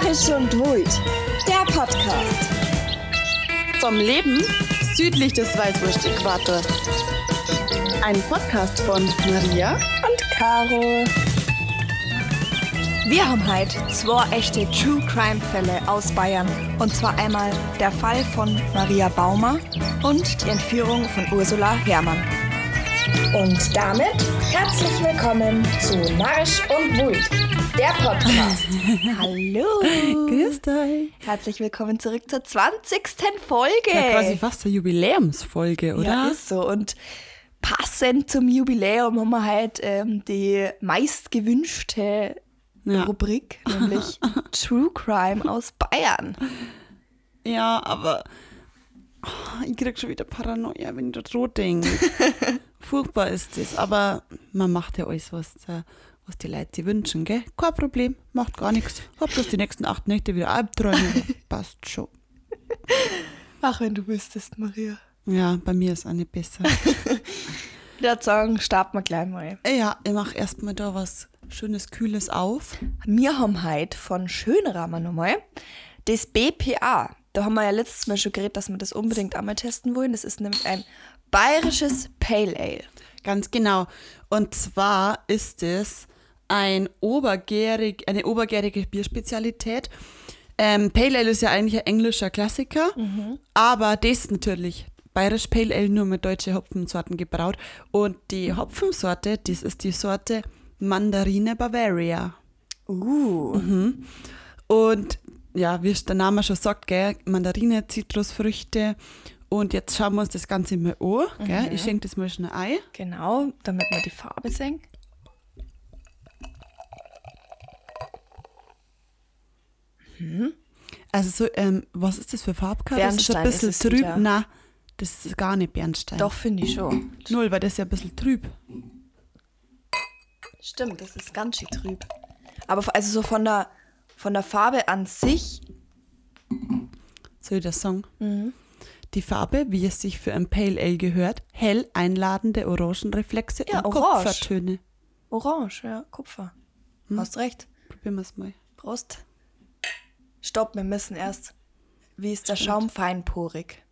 Narisch und Wut, der Podcast. Vom Leben südlich des Weißwurst-Äquators. Ein Podcast von Maria Und Caro. Wir haben heute zwei echte True Crime Fälle aus Bayern. Und zwar einmal der Fall von Maria Baumer und die Entführung von Ursula Herrmann. Und damit herzlich willkommen zu Narisch und Wut, der Podcast. Hallo. Grüß dich. Herzlich willkommen zurück zur 20. Folge. Ja, quasi fast eine Jubiläumsfolge, oder? Ja, ist so. Und passend zum Jubiläum haben wir halt ähm, die meistgewünschte Ja. Rubrik, nämlich True Crime aus Bayern. Ja, aber oh, ich krieg schon wieder Paranoia, wenn ich da denke. Furchtbar ist das, aber man macht ja alles, was, äh, was die Leute sich wünschen, gell? Kein Problem, macht gar nichts. Hab bloß die nächsten acht Nächte wieder Albträume. Passt schon. Ach, wenn du wüsstest, Maria. Ja, bei mir ist auch nicht besser. Ich würde sagen, starten wir gleich mal. ja, ich mach erstmal da was Schönes, Kühles auf. Wir haben heute von Schönramer nochmal das BPA. Da haben wir ja letztes Mal schon geredet, dass wir das unbedingt einmal testen wollen. Das ist nämlich ein bayerisches Pale Ale. Ganz genau. Und zwar ist es ein obergärig, eine obergärige Bierspezialität. Ähm, Pale Ale ist ja eigentlich ein englischer Klassiker, aber das natürlich bayerisch Pale Ale nur mit deutschen Hopfensorten gebraut. Und die Hopfensorte, das ist die Sorte Mandarine Bavaria. Uh. Und ja, wie es der Name schon sagt, gell, Mandarine, Zitrusfrüchte. Und jetzt schauen wir uns das Ganze mal an. Gell? Ich schenke das mal schnell ein. Genau, damit wir die Farbe sehen. Also so, ähm, was ist das für Farbkarte? Das ist ein bisschen ist trüb. wieder. Nein, das ist gar nicht Bernstein. Doch, finde ich schon. Null, weil das ist ja ein bisschen trüb. Stimmt, das ist ganz schön trüb. Aber also so von der, von der Farbe an sich, Soll ich das sagen? Mhm. Die Farbe, wie es sich für ein Pale Ale gehört, hell einladende Orangenreflexe Ja, und orange. Kupfertöne. orange, ja, Kupfer. Hast recht. Probieren wir es mal. Prost. Stopp, wir müssen erst. Wie ist der Schaum? Feinporig.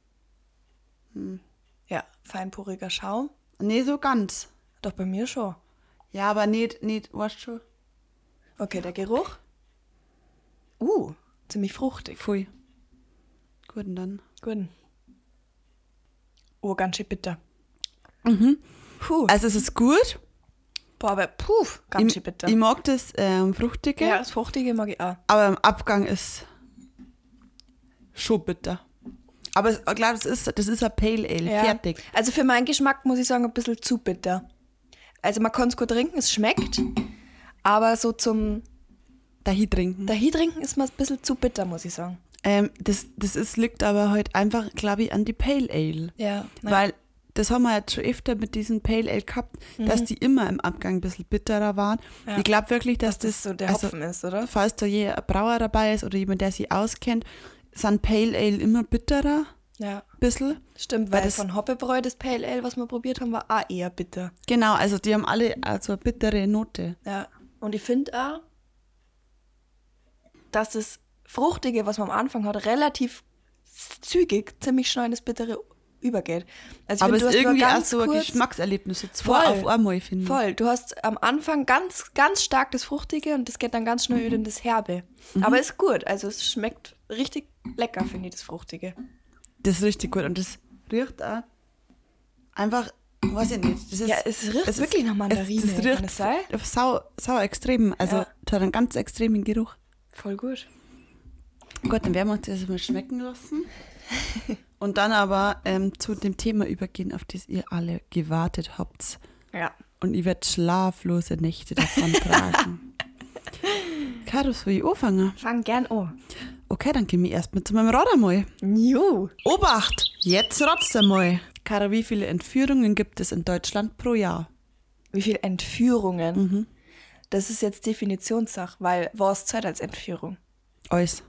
Ja, feinporiger Schaum. Nee, so ganz. Doch bei mir schon. Ja, aber nicht, nicht, weißt du schon? Okay, der Geruch. Uh, ziemlich fruchtig. Pfui. Gut, und dann. Gut. Oh, ganz schön bitter. Mhm. Puh. Also es ist gut. Boah, aber puh, ganz Ich, schön bitter. ich mag das ähm, Fruchtige, ja, das Fruchtige mag ich auch. aber im Abgang ist schon bitter. Aber ich glaube, das ist, das ist ein Pale Ale, Ja. fertig. Also für meinen Geschmack muss ich sagen, ein bisschen zu bitter. Also man kann es gut trinken, es schmeckt. Aber so zum Dahin trinken. dahin trinken ist mir ein bisschen zu bitter, muss ich sagen. Ähm, das, das ist, liegt aber halt einfach, glaube ich, an die Pale Ale. Ja. Weil das haben wir jetzt schon öfter mit diesen Pale Ale gehabt, dass die immer im Abgang ein bisschen bitterer waren. Mhm. Ja. Ich glaube wirklich, dass, das das, so der also, Hopfen ist, oder? falls da je ein Brauer dabei ist oder jemand, der sich auskennt, sind Pale Ale immer bitterer, Ja. bisschen. Stimmt, Weil weil das- von Hoppebräu, das Pale Ale, was wir probiert haben, war auch eher bitter. Genau, also die haben alle also eine bittere Note. Ja. Und ich finde auch, dass das Fruchtige, was man am Anfang hat, relativ zügig, ziemlich schnell in das Bittere übergeht. Also Aber es ist irgendwie auch so ein Geschmackserlebnis, so zwei Voll. auf einmal, finde ich. Voll. Du hast am Anfang ganz, ganz stark das Fruchtige und das geht dann ganz schnell wieder in das Herbe. Mhm. Aber ist gut. Also es schmeckt richtig lecker, finde ich, das Fruchtige. Das ist richtig gut und das riecht auch einfach, weiß ich nicht. Das ist, Ja, es riecht ist- wirklich nach Mandarine, Es, das riecht es? Sau, sau extrem, also Ja. hat einen ganz extremen Geruch. Voll gut. Gut, dann werden wir uns das mal schmecken lassen. Und dann aber ähm, zu dem Thema übergehen, auf das ihr alle gewartet habt. Ja. Und ich werde schlaflose Nächte davon tragen. Caro, soll ich anfangen? Fang gern an. Okay, dann gehen wir erstmal zu meinem Rad einmal. Jo. Obacht! Jetzt rotzt einmal. Caro, wie viele Entführungen gibt es in Deutschland pro Jahr? Wie viele Entführungen? Mhm. Das ist jetzt Definitionssache, weil was zählt als Entführung? Alles.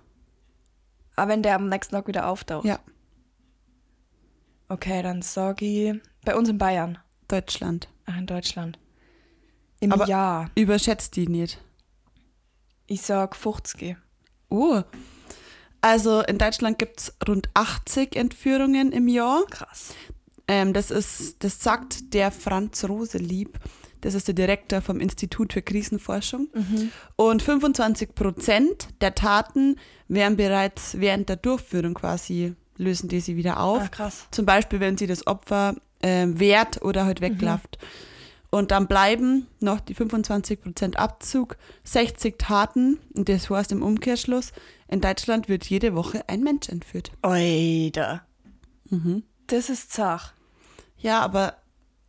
Aber wenn der am nächsten Tag wieder auftaucht. Ja, Okay, dann sage ich bei uns in Bayern. Deutschland. Ach, in Deutschland. Im Aber- Jahr. Überschätzt die nicht. Ich sag 50. Oh. Also in Deutschland gibt es rund 80 Entführungen im Jahr. Krass. Ähm, das ist, das sagt der Franz Roselieb. Das ist der Direktor vom Institut für Krisenforschung. Und 25 Prozent der Taten werden bereits während der Durchführung quasi, lösen die sie wieder auf. Ah, krass. Zum Beispiel, wenn sie das Opfer ähm, wehrt oder halt wegläuft. Und dann bleiben noch die 25% Abzug, 60 Taten, und das heißt im Umkehrschluss, in Deutschland wird jede Woche ein Mensch entführt. Oida. Mhm. Das ist zach. Ja, aber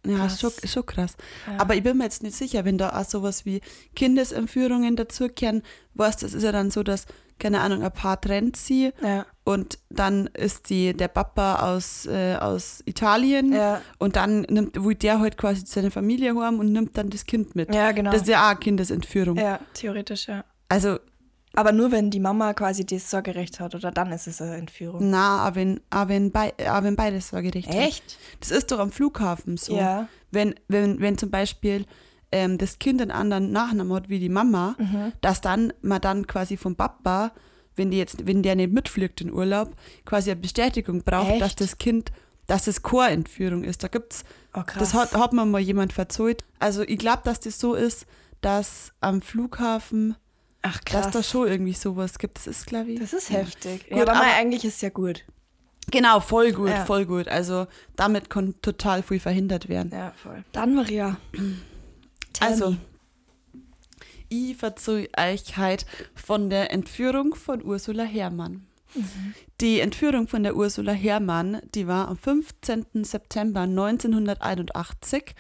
ja, Krass. ist schon, schon krass. Ja. Aber ich bin mir jetzt nicht sicher, wenn da auch sowas wie Kindesentführungen dazukehren, weißt das ist ja dann so, dass, keine Ahnung, ein Paar trennt sie Ja. und dann ist die, der Papa aus, äh, aus Italien Ja. und dann nimmt, will der halt quasi seine Familie heim und nimmt dann das Kind mit. Ja, genau. Das ist ja auch eine Kindesentführung. ja, theoretisch, ja. Also, Aber nur wenn die Mama quasi das Sorgerecht hat oder dann ist es eine Entführung. na, auch wenn, auch wenn, bei, auch wenn beides Sorgerecht hat. Echt? Das ist doch am Flughafen so. Ja. Wenn, wenn, wenn zum Beispiel ähm, das Kind einen anderen Nachnamen hat wie die Mama, Mhm. dass dann man dann quasi vom Papa, wenn die jetzt, wenn der nicht mitfliegt in Urlaub, quasi eine Bestätigung braucht, Echt? dass das Kind, dass es Chorentführung ist. Da gibt's, Oh, das hat, hat mir mal jemand verzeiht. Also ich glaube, dass das so ist, dass am Flughafen, Ach, krass. dass da schon irgendwie sowas gibt. Das ist, glaube ich. das ist heftig. Gut, ja, aber, aber- mal, eigentlich ist es ja gut. Genau, voll gut, Ja. voll gut. Also damit kann total viel verhindert werden. Ja, voll. Dann, Maria. Also, ich verzeihe euch heute von der Entführung von Ursula Herrmann. Die Entführung von der Ursula Herrmann, die war am 15. September 1981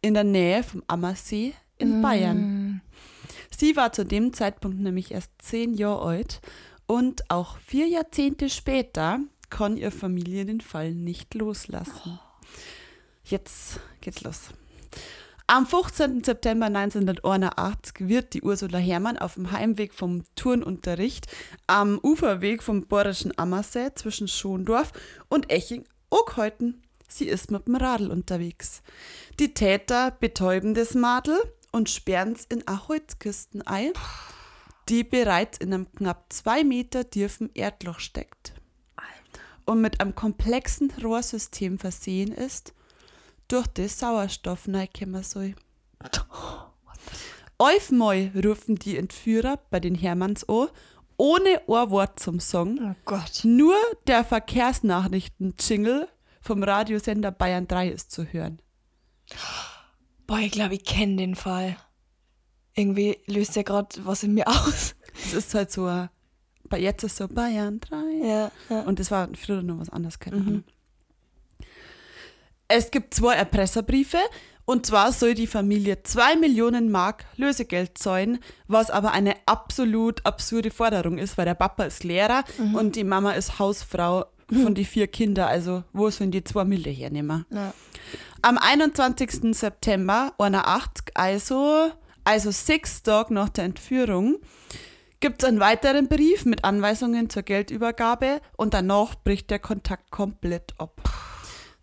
in der Nähe vom Ammersee in Bayern. Sie war zu dem Zeitpunkt nämlich erst zehn Jahre alt und auch vier Jahrzehnte später kann ihre Familie den Fall nicht loslassen. Jetzt geht's los. Am 15. September 1981 wird die Ursula Herrmann auf dem Heimweg vom Turnunterricht am Uferweg vom Borischen Ammersee zwischen Schondorf und Eching angehalten. Sie ist mit dem Radl unterwegs. Die Täter betäuben das Madel und sperren es in Holzkisten ein, die bereits in einem knapp zwei Meter tiefen Erdloch steckt und mit einem komplexen Rohrsystem versehen ist, durch das Sauerstoff reinkommen soll. Aufmal rufen die Entführer bei den Hermanns an, ohne ein Wort zum Song, Oh Gott. nur der Verkehrsnachrichten-Jingle vom Radiosender Bayern 3 ist zu hören. Boah, ich glaube, ich kenne den Fall. Irgendwie löst der gerade was in mir aus. Es ist halt so, bei jetzt ist so Bayern 3. Ja, ja. Und das war früher noch was anderes, keine Ahnung. Es gibt zwei Erpresserbriefe und zwar soll die Familie 2 Millionen Mark Lösegeld zahlen, was aber eine absolut absurde Forderung ist, weil der Papa ist Lehrer und die Mama ist Hausfrau von die vier Kinder, also wo sollen die 2 Millionen hernehmen? Ja. Am 21. September 81, also, also sechs Tage nach der Entführung, gibt es einen weiteren Brief mit Anweisungen zur Geldübergabe und danach bricht der Kontakt komplett ab.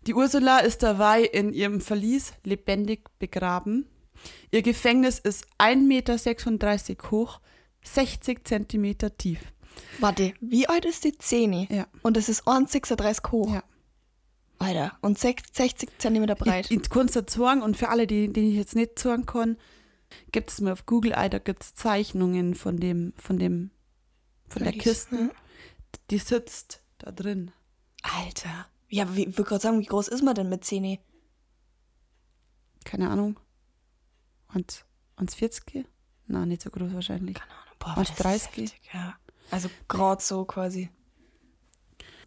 Die Ursula ist dabei in ihrem Verlies lebendig begraben. Ihr Gefängnis ist 1,36 Meter hoch, 60 Zentimeter tief. Warte, wie alt ist die Zähne? Ja. Und es ist 1,36 hoch. Ja. Alter. Und sech- 60 Zentimeter breit. Ich, ich kann es dazu sagen und für alle, die, die ich jetzt nicht sagen kann, gibt es mal auf Google, da gibt es Zeichnungen von dem, von dem, von der Verlies, Kiste. ja. Die sitzt da drin. Alter. Ja, aber ich würde gerade sagen, wie groß ist man denn mit Zähne? Keine Ahnung. Und, und 40? Na, nicht so groß wahrscheinlich. Boah, Und das ist 30? heftig, Ja. Also gerade so quasi.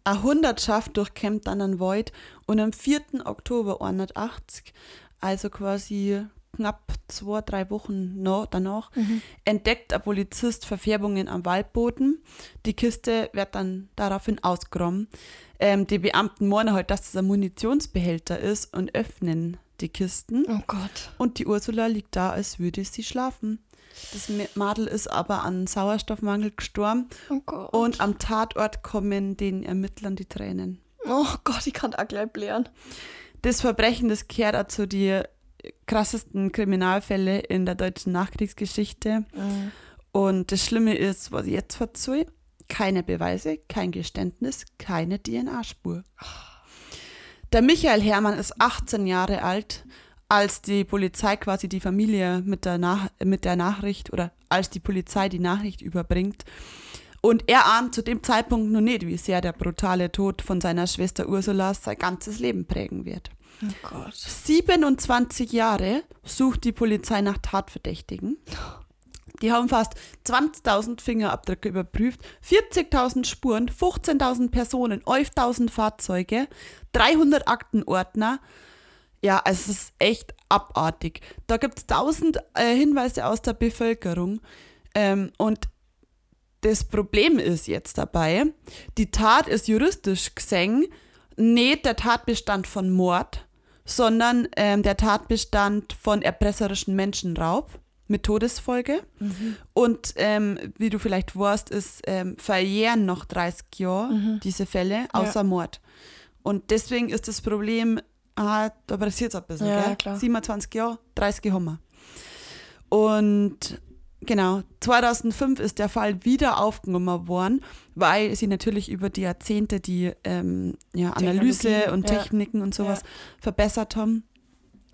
Eine Hundertschaft durchkämmt dann einen Wald und am 4. Oktober 180, also quasi knapp zwei, drei Wochen danach, entdeckt ein Polizist Verfärbungen am Waldboden. Die Kiste wird dann daraufhin ausgeräumt. Ähm, die Beamten meinen halt, dass das ein Munitionsbehälter ist und öffnen die Kisten. Oh Gott. Und die Ursula liegt da, als würde sie schlafen. Das Madel ist aber an Sauerstoffmangel gestorben Oh und am Tatort kommen den Ermittlern die Tränen. oh Gott, ich kann auch gleich blären. Das Verbrechen, das gehört auch zu die krassesten Kriminalfälle in der deutschen Nachkriegsgeschichte. Und das Schlimme ist, was ich jetzt verzeihe, keine Beweise, kein Geständnis, keine DNA-Spur. Der Michael Hermann ist 18 Jahre alt, als die Polizei quasi die Familie mit der, Nach mit der Nachricht oder als die Polizei die Nachricht überbringt. Und er ahnt zu dem Zeitpunkt noch nicht, wie sehr der brutale Tod von seiner Schwester Ursula sein ganzes Leben prägen wird. Oh Gott. 27 Jahre sucht die Polizei nach Tatverdächtigen. Die haben fast 20.000 Fingerabdrücke überprüft, 40.000 Spuren, 15.000 Personen, 11.000 Fahrzeuge, 300 Aktenordner. Ja, es ist echt abartig. Da gibt es 1000 äh, Hinweise aus der Bevölkerung. Ähm, und das Problem ist jetzt dabei, die Tat ist juristisch gesehen nicht der Tatbestand von Mord, sondern ähm, der Tatbestand von erpresserischen Menschenraub mit Todesfolge. Und ähm, wie du vielleicht weißt, ist ähm, verjähren noch 30 Jahre diese Fälle, außer Mord. Und deswegen ist das Problem, ah, da passiert bisschen, Ja, gell? klar. 27 Jahre, 30 haben wir. Und genau, 2005 ist der Fall wieder aufgenommen worden, weil sie natürlich über die Jahrzehnte die ähm, ja, Analyse und ja. Techniken und sowas Ja. verbessert haben.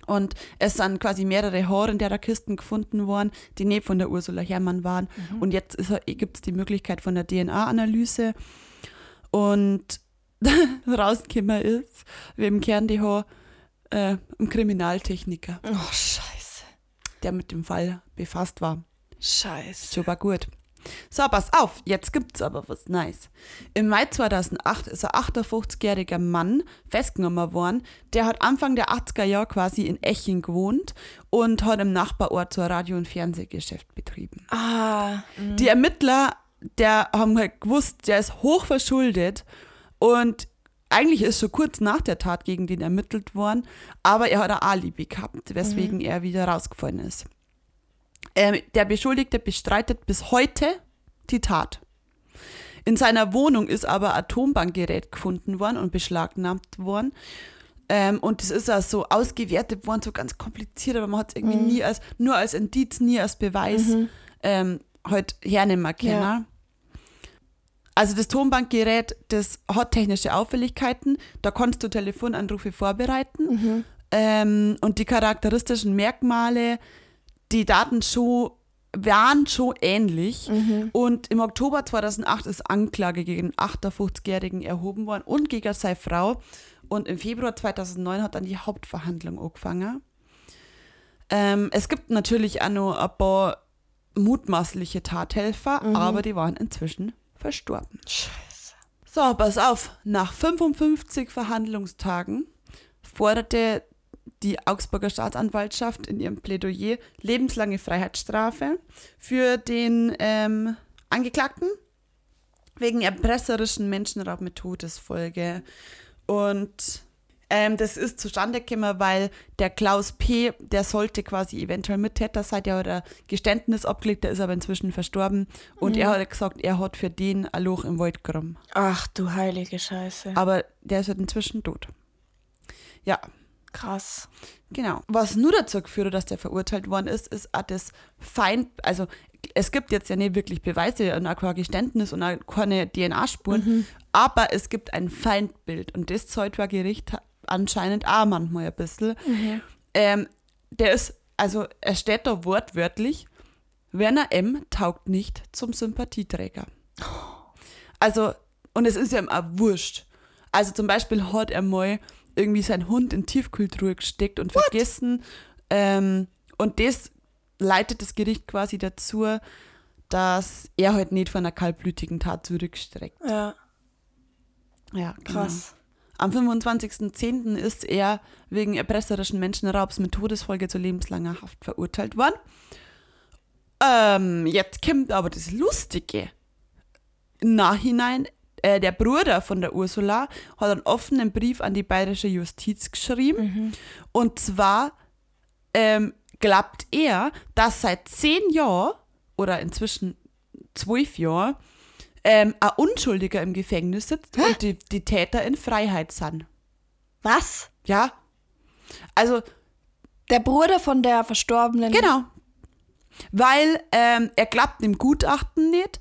Und es sind quasi mehrere Haare in der Kisten gefunden worden, die nicht von der Ursula Herrmann waren. Mhm. Und jetzt gibt es die Möglichkeit von der DNA-Analyse. Und rausgekommen ist, wie im Kern die Haar, äh, ein Kriminaltechniker, Oh, scheiße. der mit dem Fall befasst war. Scheiße. Super gut. So, pass auf, jetzt gibt's aber was Nice. Im Mai 2008 ist ein 58-jähriger Mann festgenommen worden. Der hat Anfang der 80er Jahre quasi in Eching gewohnt und hat im Nachbarort so ein Radio- und Fernsehgeschäft betrieben. Ah, Die Ermittler, der haben halt gewusst, der ist hoch verschuldet und eigentlich ist schon kurz nach der Tat gegen den ermittelt worden, aber er hat ein Alibi gehabt, weswegen er wieder rausgefallen ist. Ähm, der Beschuldigte bestreitet bis heute die Tat. In seiner Wohnung ist aber ein Tonbankgerät gefunden worden und beschlagnahmt worden. Ähm, und das ist auch so ausgewertet worden, so ganz kompliziert, aber man hat es irgendwie nie als, nur als Indiz, nie als Beweis ähm, halt hernehmen können. Ja. Also das Tonbankgerät, das hat technische Auffälligkeiten, da kannst du Telefonanrufe vorbereiten ähm, und die charakteristischen Merkmale, die Daten schon, waren schon ähnlich. Und im Oktober 2008 ist Anklage gegen den 58-Jährigen erhoben worden und gegen seine Frau. Und im Februar 2009 hat dann die Hauptverhandlung angefangen. Ähm, es gibt natürlich auch noch ein paar mutmaßliche Tathelfer, aber die waren inzwischen verstorben. scheiße. So, pass auf. Nach 55 Verhandlungstagen forderte die Augsburger Staatsanwaltschaft in ihrem Plädoyer lebenslange Freiheitsstrafe für den ähm, Angeklagten wegen erpresserischen Menschenraub mit Todesfolge. Und ähm, das ist zustande gekommen, weil der Klaus P., der sollte quasi eventuell Mittäter sein, der hat ein Geständnis abgelegt, der ist aber inzwischen verstorben. Und er hat gesagt, er hat für den ein Loch im Wald geräumt. Ach du heilige Scheiße. Aber der ist halt inzwischen tot. Ja, Krass. genau. Was nur dazu geführt hat, dass der verurteilt worden ist, ist auch das Feind, also es gibt jetzt ja nicht wirklich Beweise und auch kein Geständnis und auch keine DNA-Spuren, aber es gibt ein Feindbild und das zeugt vor Gericht anscheinend auch manchmal ein bisschen. Ähm, der ist, also er steht da wortwörtlich, Werner M. taugt nicht zum Sympathieträger. Also, und es ist ja ihm auch wurscht. Also zum Beispiel hat er mal irgendwie seinen Hund in Tiefkühltruhe gesteckt und vergessen. Ähm, und das leitet das Gericht quasi dazu, dass er halt nicht von einer kaltblütigen Tat zurückstreckt. Ja, Ja, krass. Am 25.10. ist er wegen erpresserischen Menschenraubs mit Todesfolge zu lebenslanger Haft verurteilt worden. Ähm, jetzt kommt aber das Lustige. Im Nachhinein, äh, der Bruder von der Ursula hat einen offenen Brief an die bayerische Justiz geschrieben. Und zwar ähm, glaubt er, dass seit zehn Jahren oder inzwischen zwölf Jahren ähm, ein Unschuldiger im Gefängnis sitzt und die, die Täter in Freiheit sind. Was? Ja. Also, Der Bruder von der Verstorbenen. genau. weil ähm, er klappt im Gutachten nicht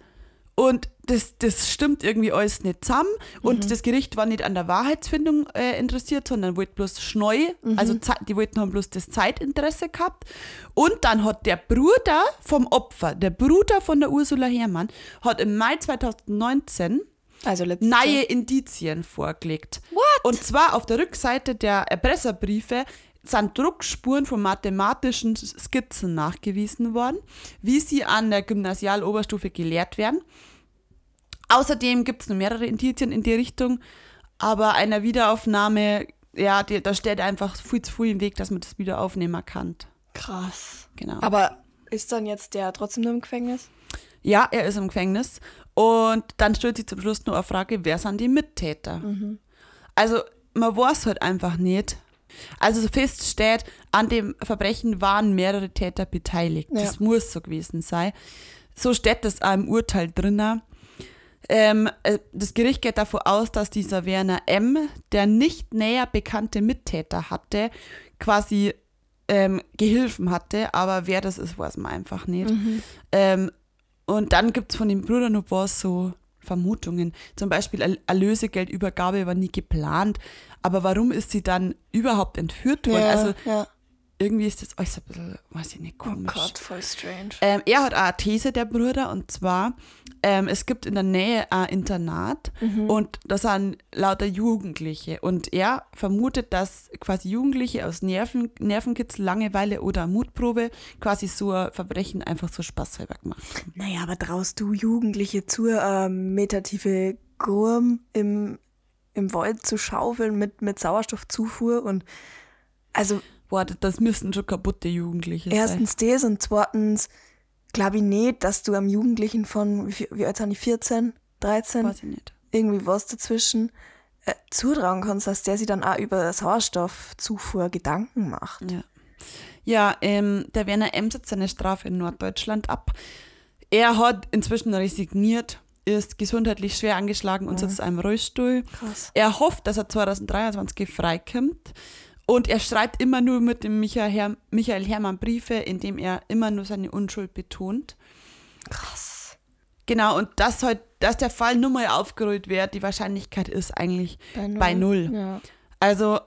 und das, das stimmt irgendwie alles nicht zusammen. Und das Gericht war nicht an der Wahrheitsfindung äh, interessiert, sondern wollte bloß schneu, also Ze- die wollten haben bloß das Zeitinteresse gehabt. Und dann hat der Bruder vom Opfer, der Bruder von der Ursula Herrmann, hat im Mai 2019 Also letzte. neue Indizien vorgelegt. What? Und zwar auf der Rückseite der Erpresserbriefe sind Druckspuren von mathematischen Skizzen nachgewiesen worden, wie sie an der Gymnasialoberstufe gelehrt werden. Außerdem gibt es noch mehrere Indizien in die Richtung, aber einer Wiederaufnahme, ja, die, da steht einfach viel zu viel im Weg, dass man das wieder aufnehmen kann. Krass. Genau. Aber ist dann jetzt der trotzdem nur im Gefängnis? Ja, er ist im Gefängnis. Und dann stellt sich zum Schluss nur eine Frage, wer sind die Mittäter? Also, man weiß halt einfach nicht. Also, so fest steht, an dem Verbrechen waren mehrere Täter beteiligt. Ja. Das muss so gewesen sein. So steht das auch im Urteil drinnen. Ähm, äh, das Gericht geht davon aus, dass dieser Werner M., der nicht näher bekannte Mittäter hatte, quasi ähm, Gehilfen hatte, aber wer das ist, weiß man einfach nicht. Ähm, und dann gibt es von dem Bruder was so Vermutungen. Zum Beispiel Erl- Erlösegeldübergabe war nie geplant, aber warum ist sie dann überhaupt entführt worden? also ja. Irgendwie ist das alles ein bisschen, weiß ich nicht, Oh komisch. Gott, voll strange. Ähm, er hat auch eine These, der Bruder, und zwar, ähm, es gibt in der Nähe ein Internat und da sind lauter Jugendliche. Und er vermutet, dass quasi Jugendliche aus Nerven, Nervenkitzel, Langeweile oder Mutprobe quasi so ein Verbrechen einfach so spaßhalber gemacht haben. Naja, aber traust du Jugendliche zu, ähm, metatiefe Gurm im, im Wald zu schaufeln mit, mit Sauerstoffzufuhr und also Boah, das- müssten schon kaputte Jugendliche sein. erstens das und zweitens glaube ich nicht, dass du am Jugendlichen von, wie, alt sind die, 14, 13, Weiß ich nicht. irgendwie was dazwischen, äh, zutrauen kannst, dass der sich dann auch über Sauerstoffzufuhr Gedanken macht. Ja, ja ähm, der Werner M. sitzt seine Strafe in Norddeutschland ab. Er hat inzwischen resigniert, ist gesundheitlich schwer angeschlagen und sitzt in einem Rollstuhl. Krass. Er hofft, dass er 2023 freikommt. Und er schreibt immer nur mit dem Michael, Her Michael Hermann Briefe, in dem er immer nur seine Unschuld betont. Krass. Genau, und dass, halt, dass der Fall nur mal aufgerollt wird, die Wahrscheinlichkeit ist eigentlich bei null. Ja. Also,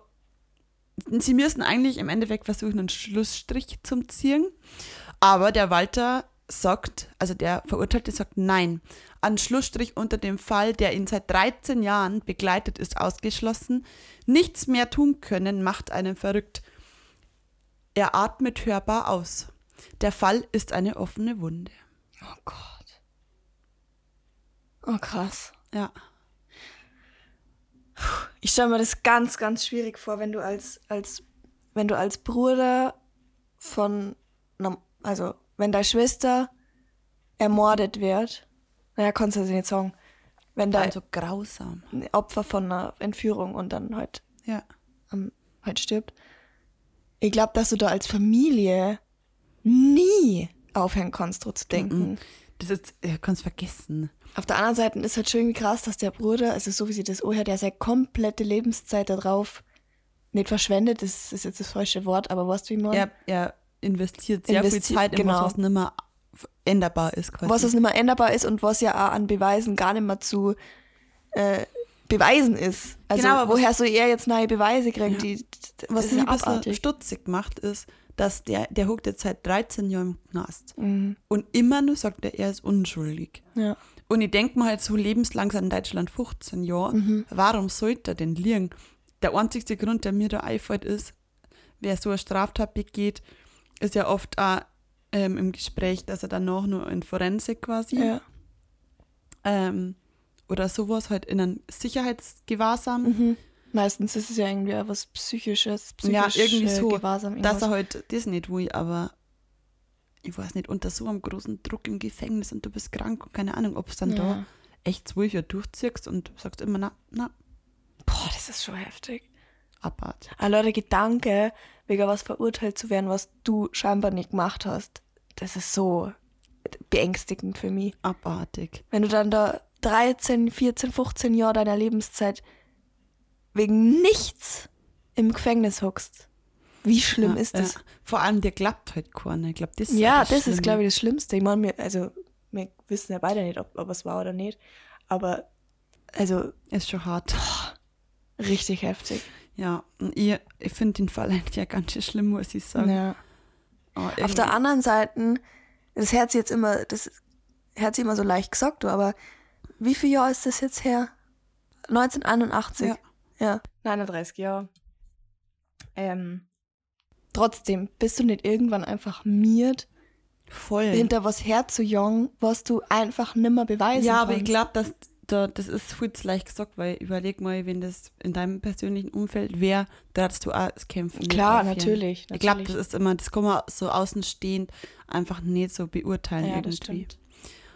sie müssen eigentlich im Endeffekt versuchen, einen Schlussstrich zum ziehen. Aber der Walter sagt, also der Verurteilte sagt nein. Ein Schlussstrich unter dem Fall, der ihn seit 13 Jahren begleitet, ist ausgeschlossen. Nichts mehr tun können macht einen verrückt. Er atmet hörbar aus. Der Fall ist eine offene Wunde. Oh Gott. Oh krass. Ja. Ich stelle mir das ganz, ganz schwierig vor, wenn du als, als, wenn du als Bruder von, also wenn deine Schwester ermordet wird, naja, kannst du das nicht sagen, wenn dein Also grausam. Opfer von einer Entführung und dann halt, Ja. ähm, halt stirbt. Ich glaube, dass du da als Familie nie aufhören kannst, drüber zu denken. Das ist, ihr kannst vergessen. Auf der anderen Seite ist halt schon irgendwie krass, dass der Bruder, also so wie sie das anhört, der seine komplette Lebenszeit darauf nicht verschwendet, das ist jetzt das falsche Wort, aber weißt du, wie man? Er, er investiert sehr viel Investiert, Zeit in genau. was, was nicht mehr änderbar ist. Quasi. was es nicht mehr änderbar ist und was ja auch an Beweisen gar nicht mehr zu äh, beweisen ist. Also Genau, aber was- woher soll er jetzt neue Beweise kriegen? Die, das Was mich ja ein bisschen stutzig macht, ist, dass der, der huckt jetzt seit 13 Jahren im Knast. Mhm. Und immer nur sagt er, er ist unschuldig. Ja. Und ich denke mir halt so lebenslang sind in Deutschland 15 Jahre. Mhm. Warum sollte er denn liegen? Der einzigste Grund, der mir da einfällt, ist, wer so eine Straftat begeht, ist ja oft auch ähm, im Gespräch, dass er danach nur in Forensik quasi ja. ähm, oder sowas halt in einem Sicherheitsgewahrsam Mhm. Meistens ist es ja irgendwie auch was Psychisches, psychisch Ja, irgendwie so, Gewahrsam. dass er irgendwas. halt das nicht will, aber ich weiß nicht, unter so einem großen Druck im Gefängnis und du bist krank und keine Ahnung, ob es dann Ja. da echt zwölf Jahre durchziehst und sagst immer, na, na, Boah, das ist schon heftig. abwart. Ah, Leute, Gedanke, wegen was verurteilt zu werden, was du scheinbar nicht gemacht hast, das ist so beängstigend für mich. Abartig. Wenn du dann da 13, 14, 15 Jahre deiner Lebenszeit wegen nichts im Gefängnis hockst. Wie schlimm ja, ist das? Ja. Vor allem, der klappt halt keiner. Ich glaube, das ist Ja, halt das ist, Schlimme. glaube ich, das Schlimmste. Ich meine, wir, also, wir wissen ja beide nicht, ob, ob es war oder nicht. Aber, also, Ist schon hart. richtig heftig. Ja, und ich, ich finde den Fall eigentlich ja ganz schön schlimm, muss ich sagen. Ja. Aber Auf der anderen Seite, das Herz jetzt immer, das Herz immer so leicht gesagt, du, aber wie viel Jahr ist das jetzt her? 1981. Ja. ja. 39 Jahre. Ähm, trotzdem, bist du nicht irgendwann einfach miert, voll. hinter was herzujagen, was du einfach nimmer beweisen Ja, kannst? aber ich glaube, dass da, das ist viel zu leicht gesagt, weil überleg mal, wenn das in deinem persönlichen Umfeld wäre, da hattest du auch das Kämpfen. Klar, aufhören. natürlich. Ich glaube, natürlich. das ist immer, das kann man so außenstehend einfach nicht so beurteilen ja, irgendwie.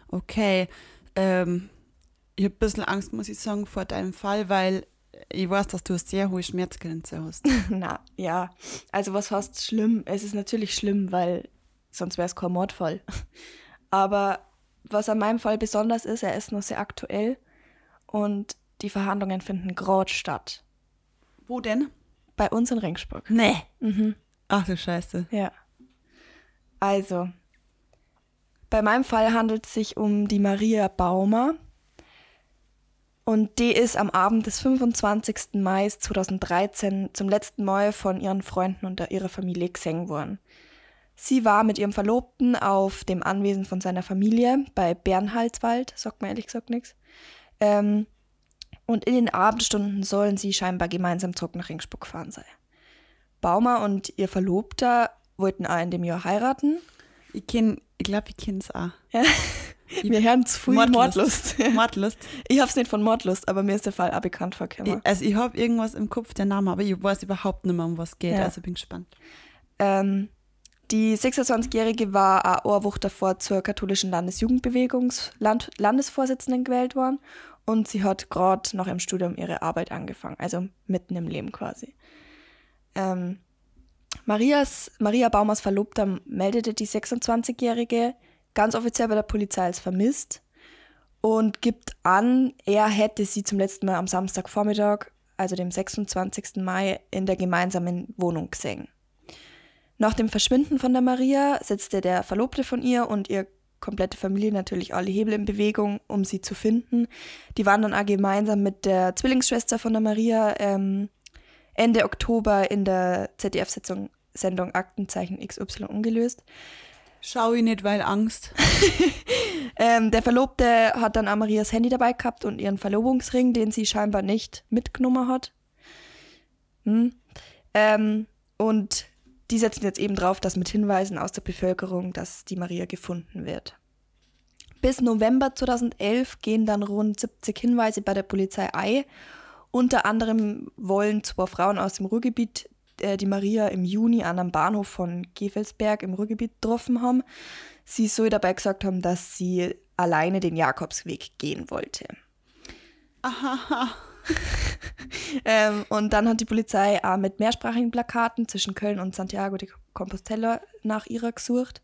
Okay. Ähm, ich habe ein bisschen Angst, muss ich sagen, vor deinem Fall, weil ich weiß, dass du eine sehr hohe Schmerzgrenze hast. Na, ja. Also was heißt schlimm? Es ist natürlich schlimm, weil sonst wäre es kein Mordfall. Aber was an meinem Fall besonders ist, er ist noch sehr aktuell und die Verhandlungen finden gerade statt. Wo denn? Bei uns in Ringsburg. Nee. Mhm. Ach du Scheiße. Ja. Also, bei meinem Fall handelt es sich um die Maria Baumer. Und die ist am Abend des 25. Mai 2013 zum letzten Mal von ihren Freunden und ihrer Familie gesehen worden. Sie war mit ihrem Verlobten auf dem Anwesen von seiner Familie bei Bernhalswald, sagt mir ehrlich gesagt nichts. Ähm, und in den Abendstunden sollen sie scheinbar gemeinsam zurück nach Ringsburg fahren sein. Baumer und ihr Verlobter wollten auch in dem Jahr heiraten. Ich kenn, ich glaube, ich kenne es auch. Wir hören zu viel Mordlust. Mordlust. Ich hab's nicht von Mordlust, aber mir ist der Fall auch bekannt vorgekommen. Also ich habe irgendwas im Kopf, der Name, aber ich weiß überhaupt nicht mehr, um was geht. Ja. Also bin gespannt. Ähm, die 26-Jährige war auch eine Woche davor zur katholischen Landesjugendbewegungs Land Landesvorsitzenden gewählt worden und sie hat gerade nach ihrem Studium ihre Arbeit angefangen, also mitten im Leben quasi. Ähm, Marias, Maria Baumers Verlobter meldete die 26-Jährige ganz offiziell bei der Polizei als vermisst und gibt an, er hätte sie zum letzten Mal am Samstagvormittag, also dem 26. Mai, in der gemeinsamen Wohnung gesehen. Nach dem Verschwinden von der Maria setzte der Verlobte von ihr und ihr komplette Familie natürlich alle Hebel in Bewegung, um sie zu finden. Die waren dann auch gemeinsam mit der Zwillingsschwester von der Maria ähm, Ende Oktober in der ZDF-Sendung Sendung Aktenzeichen XY ungelöst. Schau ich nicht, weil Angst. Ähm, der Verlobte hat dann auch Marias Handy dabei gehabt und ihren Verlobungsring, den sie scheinbar nicht mitgenommen hat. Hm. Ähm, und die setzen jetzt eben drauf, dass mit Hinweisen aus der Bevölkerung, dass die Maria gefunden wird. Bis November 2011 gehen dann rund 70 Hinweise bei der Polizei ein. Unter anderem wollen zwei Frauen aus dem Ruhrgebiet äh, die Maria im Juni an einem Bahnhof von Gevelsberg im Ruhrgebiet getroffen haben. Sie soll dabei gesagt haben, dass sie alleine den Jakobsweg gehen wollte. Aha. Ähm, und dann hat die Polizei auch mit mehrsprachigen Plakaten zwischen Köln und Santiago de Compostela nach ihrer gesucht.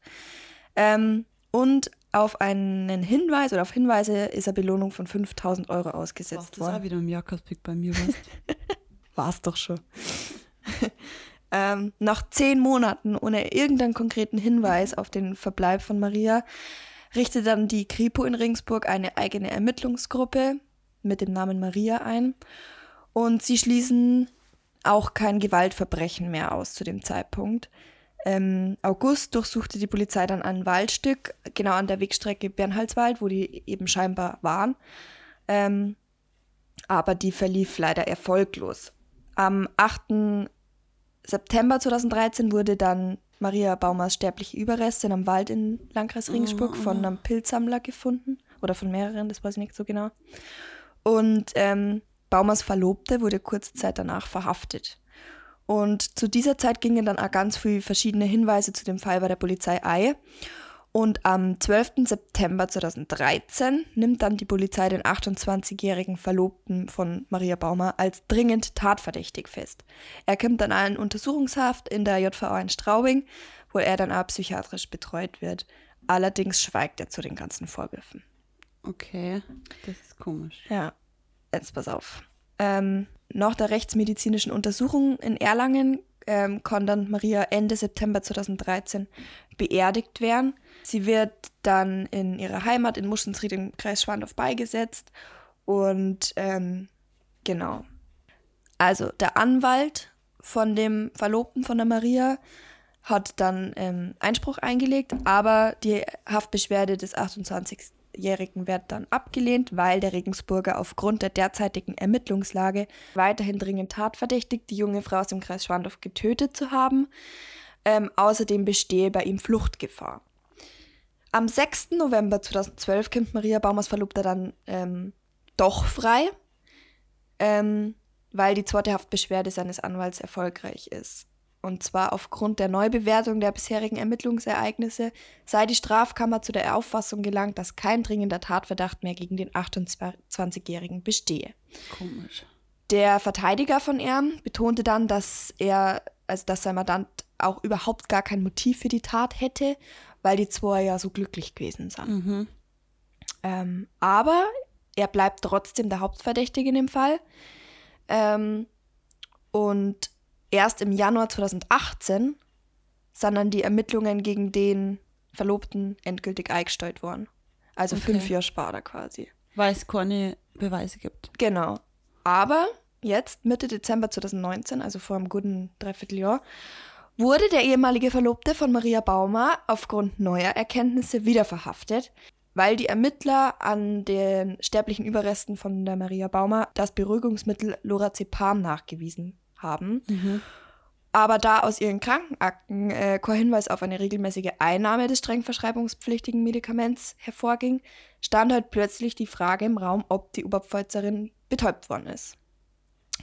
Ähm, und auf einen Hinweis oder auf Hinweise ist eine Belohnung von 5000 Euro ausgesetzt das auch worden. wieder im Jakobsweg bei mir was. War's doch schon. ähm, nach zehn Monaten ohne irgendeinen konkreten Hinweis auf den Verbleib von Maria richtete dann die Kripo in Regensburg eine eigene Ermittlungsgruppe mit dem Namen Maria ein. Und sie schließen auch kein Gewaltverbrechen mehr aus zu dem Zeitpunkt. Im August durchsuchte die Polizei dann ein Waldstück, genau an der Wegstrecke Bernhalswald, wo die eben scheinbar waren. Ähm, aber die verlief leider erfolglos. Am 8. September 2013 wurde dann Maria Baumers sterbliche Überreste in einem Wald in Landkreis Regensburg von einem Pilzsammler gefunden. Oder von mehreren, das weiß ich nicht so genau. Und ähm, Baumers Verlobte wurde kurze Zeit danach verhaftet. Und zu dieser Zeit gingen dann auch ganz viele verschiedene Hinweise zu dem Fall bei der Polizei ein. Und am 12. September 2013 nimmt dann die Polizei den 28-jährigen Verlobten von Maria Baumer als dringend tatverdächtig fest. Er kommt dann in Untersuchungshaft in der JVA in Straubing, wo er dann auch psychiatrisch betreut wird. Allerdings schweigt er zu den ganzen Vorwürfen. Okay, das ist komisch. Ja, jetzt pass auf. Ähm, nach der rechtsmedizinischen Untersuchung in Erlangen ähm, kann dann Maria Ende September 2013 beerdigt werden. Sie wird dann in ihrer Heimat in Muschensried im Kreis Schwandorf beigesetzt und ähm, genau. Also der Anwalt von dem Verlobten von der Maria hat dann ähm, Einspruch eingelegt, aber die Haftbeschwerde des 28-Jährigen wird dann abgelehnt, weil der Regensburger aufgrund der derzeitigen Ermittlungslage weiterhin dringend tatverdächtigt, die junge Frau aus dem Kreis Schwandorf getötet zu haben. Ähm, außerdem bestehe bei ihm Fluchtgefahr. Am 6. November 2012 kommt Maria Baumers Verlobter dann ähm, doch frei, ähm, weil die zweite Haftbeschwerde seines Anwalts erfolgreich ist. Und zwar aufgrund der Neubewertung der bisherigen Ermittlungsereignisse sei die Strafkammer zu der Auffassung gelangt, dass kein dringender Tatverdacht mehr gegen den 28-Jährigen bestehe. Komisch. Der Verteidiger von Erm betonte dann, dass er, also dass sein Mandant auch überhaupt gar kein Motiv für die Tat hätte, weil die zwei ja so glücklich gewesen sind. Mhm. Ähm, aber er bleibt trotzdem der Hauptverdächtige in dem Fall. Ähm, und erst im Januar 2018 sind dann die Ermittlungen gegen den Verlobten endgültig eingestellt worden. Also Okay. fünf Jahre später quasi. Weil es keine Beweise gibt. Genau. Aber jetzt, Mitte Dezember 2019, also vor einem guten Dreivierteljahr, wurde der ehemalige Verlobte von Maria Baumer aufgrund neuer Erkenntnisse wieder verhaftet, weil die Ermittler an den sterblichen Überresten von der Maria Baumer das Beruhigungsmittel Lorazepam nachgewiesen haben. Aber da aus ihren Krankenakten äh, kein Hinweis auf eine regelmäßige Einnahme des streng verschreibungspflichtigen Medikaments hervorging, stand halt plötzlich die Frage im Raum, ob die Oberpfälzerin betäubt worden ist.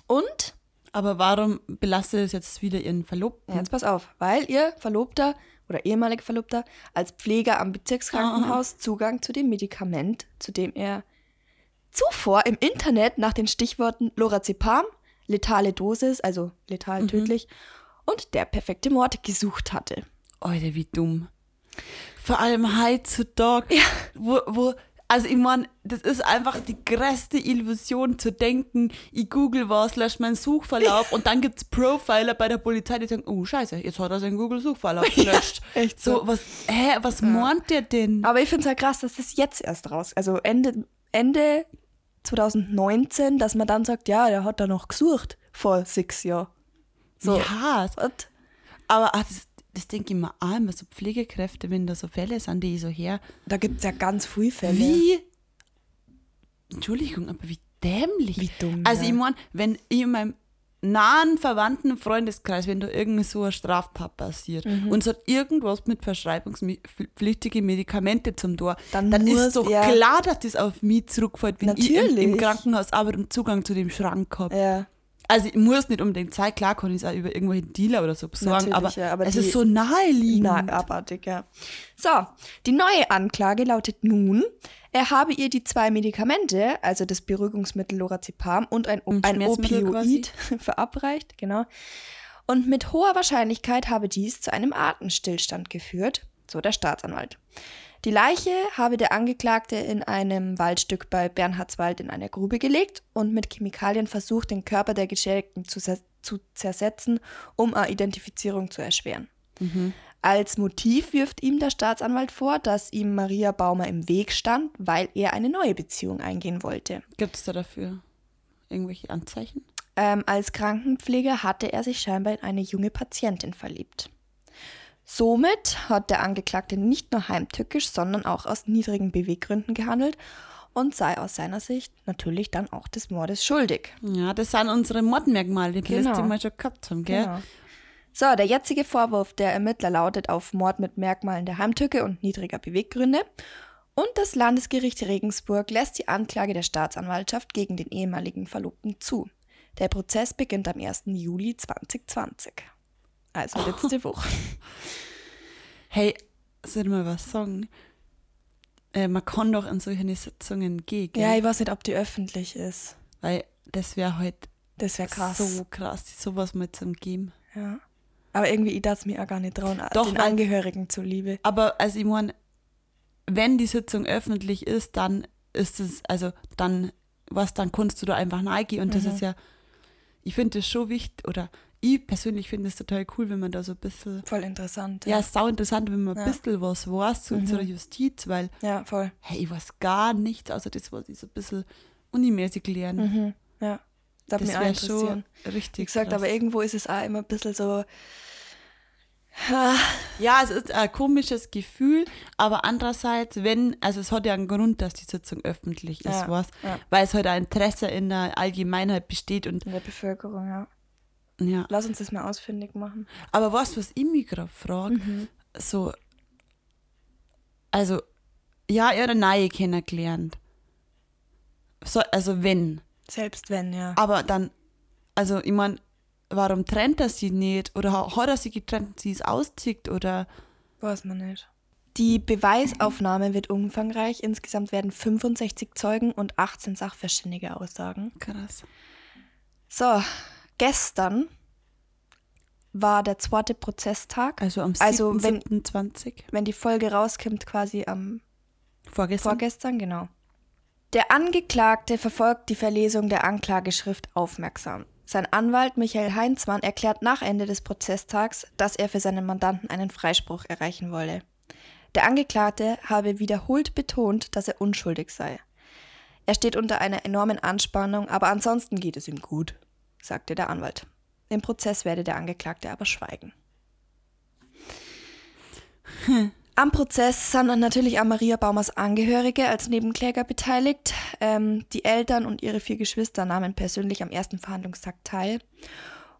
Und, Aber warum belastet es jetzt wieder ihren Verlobten? jetzt pass auf, weil ihr Verlobter oder ehemaliger Verlobter als Pfleger am Bezirkskrankenhaus Zugang zu dem Medikament, zu dem er zuvor im Internet nach den Stichworten Lorazepam, letale Dosis, also letal tödlich, und der perfekte Mord gesucht hatte. Alter, wie dumm. Vor allem heutzutage, wo, wo, also ich meine, das ist einfach die größte Illusion zu denken, ich google was, lösche meinen Suchverlauf und dann gibt's Profiler bei der Polizei, die sagen, oh scheiße, jetzt hat er seinen Google-Suchverlauf gelöscht. echt so. so. was, hä, was meint der denn? Aber ich finde es halt krass, dass das jetzt erst raus, also Ende, Ende 2019, dass man dann sagt, ja, der hat da noch gesucht vor sechs Jahren. So. Ja, Und aber das, das denke ich mir auch immer, so Pflegekräfte, wenn da so Fälle sind, die ich so her, da gibt es ja ganz viele Fälle. Wie, Entschuldigung, aber wie dämlich. Wie dumm, Also ja. ich meine, wenn ich in meinem nahen Verwandten Freundeskreis, wenn da irgend so ein Straftat passiert Mhm. und es hat irgendwas mit verschreibungspflichtigen Medikamente zum Tor, Dann dann, ist doch er- klar, dass das auf mich zurückfällt, wenn ich im, im Natürlich. Krankenhaus arbeite und Zugang zu dem Schrank habe. Ja, Also ich muss nicht unbedingt Zeit, klar kann ich es auch über irgendwelche Dealer oder so besorgen, aber, ja, aber es ist so naheliegend. na, abartig, ja. So, die neue Anklage lautet nun, er habe ihr die zwei Medikamente, also das Beruhigungsmittel Lorazepam und ein, Ein ein Opioid verabreicht, genau. Und mit hoher Wahrscheinlichkeit habe dies zu einem Atemstillstand geführt, so der Staatsanwalt. Die Leiche habe der Angeklagte in einem Waldstück bei Bernhardswald in eine Grube gelegt und mit Chemikalien versucht, den Körper der Geschädigten zu, zu zersetzen, um eine Identifizierung zu erschweren. Als Motiv wirft ihm der Staatsanwalt vor, dass ihm Maria Baumer im Weg stand, weil er eine neue Beziehung eingehen wollte. Gibt es da dafür irgendwelche Anzeichen? Ähm, als Krankenpfleger hatte er sich scheinbar in eine junge Patientin verliebt. Somit hat der Angeklagte nicht nur heimtückisch, sondern auch aus niedrigen Beweggründen gehandelt und sei aus seiner Sicht natürlich dann auch des Mordes schuldig. Ja, das sind unsere Mordmerkmale, die wir Genau. Mal schon gehabt haben, gell? Genau. So, der jetzige Vorwurf der Ermittler lautet auf Mord mit Merkmalen der Heimtücke und niedriger Beweggründe. Und das Landesgericht Regensburg lässt die Anklage der Staatsanwaltschaft gegen den ehemaligen Verlobten zu. Der Prozess beginnt am 1. Juli 2020. Also letzte Woche. Hey, soll ich mal was sagen? Äh, man kann doch in solche Sitzungen gehen, gell? Ja, ich weiß nicht, ob die öffentlich ist. Weil das wäre halt Das wäre krass. so krass, sowas mal zum geben. Ja. Aber irgendwie, ich darf es mir auch gar nicht trauen, Doch, den weil- Angehörigen zuliebe. Aber also ich meine, wenn die Sitzung öffentlich ist, dann ist es, also dann was, dann kannst du da einfach reingehen. Und das Mhm. ist ja, ich finde das schon wichtig, oder ich persönlich finde es total cool, wenn man da so ein bisschen, Voll interessant. ja, es ist sau interessant, wenn man Ja. ein bisschen was weiß zu Mhm. unserer Justiz, weil, ja voll. hey, ich weiß gar nichts, außer das, was ich so ein bisschen unimäßig lerne. Mhm. Ja. Darf Das auch wäre schon richtig Wie gesagt, krass. aber irgendwo ist es auch immer ein bisschen so. Ja, es ist ein komisches Gefühl, aber andererseits, wenn, also es hat ja einen Grund, dass die Sitzung öffentlich ist, Ja, was, ja. weil es halt ein Interesse in der Allgemeinheit besteht und In der Bevölkerung, ja. Ja. Lass uns das mal ausfindig machen. Aber was, was ich mich gerade frage, Mhm. so, also, ja, ihr habt eine neue kennengelernt. So, also wenn. Selbst wenn, ja. Aber dann, also ich meine, warum trennt er sie nicht? Oder ha- hat er sie getrennt und sie ist auszieht? Oder Weiß man nicht. Die Beweisaufnahme wird umfangreich. Insgesamt werden 65 Zeugen und 18 Sachverständige aussagen. krass. So, gestern war der zweite Prozesstag. Also am Also, 7. wenn- 27. Wenn die Folge rauskommt, quasi am Vorgestern. Vorgestern, genau. Der Angeklagte verfolgt die Verlesung der Anklageschrift aufmerksam. Sein Anwalt Michael Heinzmann erklärt nach Ende des Prozesstags, dass er für seinen Mandanten einen Freispruch erreichen wolle. Der Angeklagte habe wiederholt betont, dass er unschuldig sei. Er steht unter einer enormen Anspannung, aber ansonsten geht es ihm gut, sagte der Anwalt. Im Prozess werde der Angeklagte aber schweigen. Am Prozess sind dann natürlich auch Maria Baumers Angehörige als Nebenkläger beteiligt. Ähm, die Eltern und ihre vier Geschwister nahmen persönlich am ersten Verhandlungstag teil.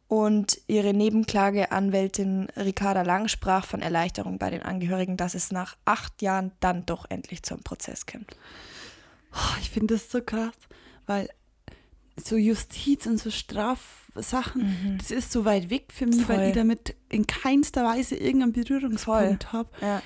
Und ihre Nebenklageanwältin Ricarda Lang sprach von Erleichterung bei den Angehörigen, dass es nach acht Jahren dann doch endlich zum Prozess kommt. Oh, ich finde das so krass, weil so Justiz und so Strafsachen, das ist so weit weg für mich, weil Mhm. Voll. ich damit in keinster Weise irgendeinen Berührungspunkt habe. Ja.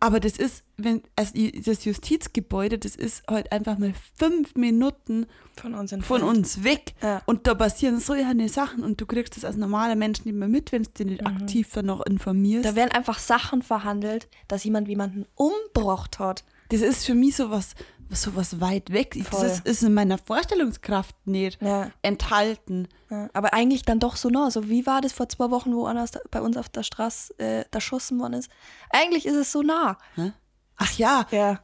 Aber das ist, wenn, also das Justizgebäude, das ist halt einfach mal fünf Minuten Von uns von uns weg. Ja. Und da passieren so eine Sachen und du kriegst das als normaler Mensch nicht mehr mit, wenn du dich nicht aktiv dann noch informierst. Mhm. Da werden einfach Sachen verhandelt, dass jemand jemanden umgebracht hat. das ist für mich sowas, sowas weit weg. Voll. Das ist, ist in meiner Vorstellungskraft nicht Ja. enthalten. Ja, aber eigentlich dann doch so nah. So wie war das vor zwei Wochen, wo einer bei uns auf der Straße äh, erschossen worden ist? Eigentlich ist es so nah. Hä? Ach ja, Ja,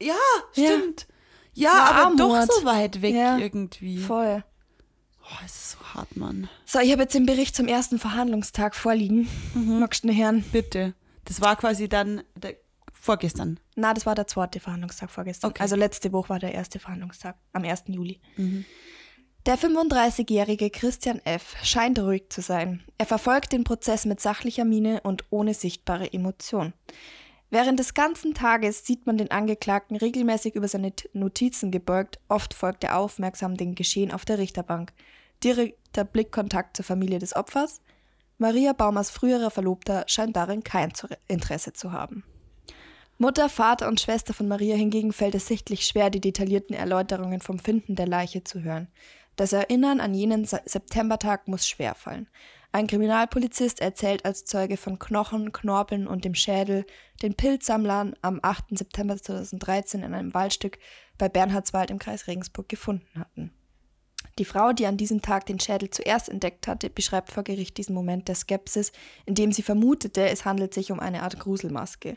ja, stimmt. Ja, Ja, aber doch Armut. so weit weg irgendwie. voll. Oh, es ist so hart, Mann. So, ich habe jetzt den Bericht zum ersten Verhandlungstag vorliegen. Magst du den Herrn? Bitte. Das war quasi dann vorgestern. Na, das war der zweite Verhandlungstag vorgestern. Okay. Also letzte Woche war der erste Verhandlungstag, am 1. Juli. Der 35-jährige Christian F. scheint ruhig zu sein. Er verfolgt den Prozess mit sachlicher Miene und ohne sichtbare Emotion. Während des ganzen Tages sieht man den Angeklagten regelmäßig über seine Notizen gebeugt, oft folgt er aufmerksam dem Geschehen auf der Richterbank. Direkter Blickkontakt zur Familie des Opfers. Maria Baumers früherer Verlobter scheint darin kein Interesse zu haben. Mutter, Vater und Schwester von Maria hingegen fällt es sichtlich schwer, die detaillierten Erläuterungen vom Finden der Leiche zu hören. Das Erinnern an jenen Se- Septembertag muss schwerfallen. Ein Kriminalpolizist erzählt als Zeuge von Knochen, Knorpeln und dem Schädel, den Pilzsammlern am 8. September 2013 in einem Waldstück bei Bernhardswald im Kreis Regensburg gefunden hatten. Die Frau, die an diesem Tag den Schädel zuerst entdeckt hatte, beschreibt vor Gericht diesen Moment der Skepsis, in dem sie vermutete, es handelt sich um eine Art Gruselmaske.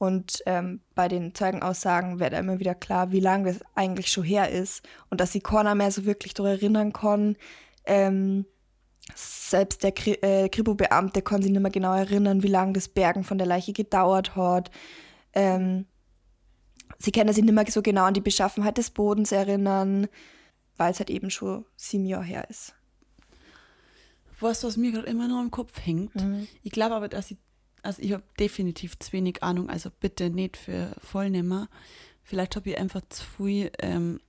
Und ähm, bei den Zeugenaussagen wird immer wieder klar, wie lange das eigentlich schon her ist und dass sie keiner mehr so wirklich daran erinnern kann. Ähm, selbst der Kri äh, Kripo-Beamte kann sich nicht mehr genau erinnern, wie lange das Bergen von der Leiche gedauert hat. Ähm, sie können sich nicht mehr so genau an die Beschaffenheit des Bodens erinnern, weil es halt eben schon sieben Jahre her ist. Was, was mir gerade immer noch im Kopf hängt. Ich glaube aber, dass ich, also ich habe definitiv zu wenig Ahnung, also bitte nicht für Vollnehmer. Vielleicht habe ich einfach zu viel ähm,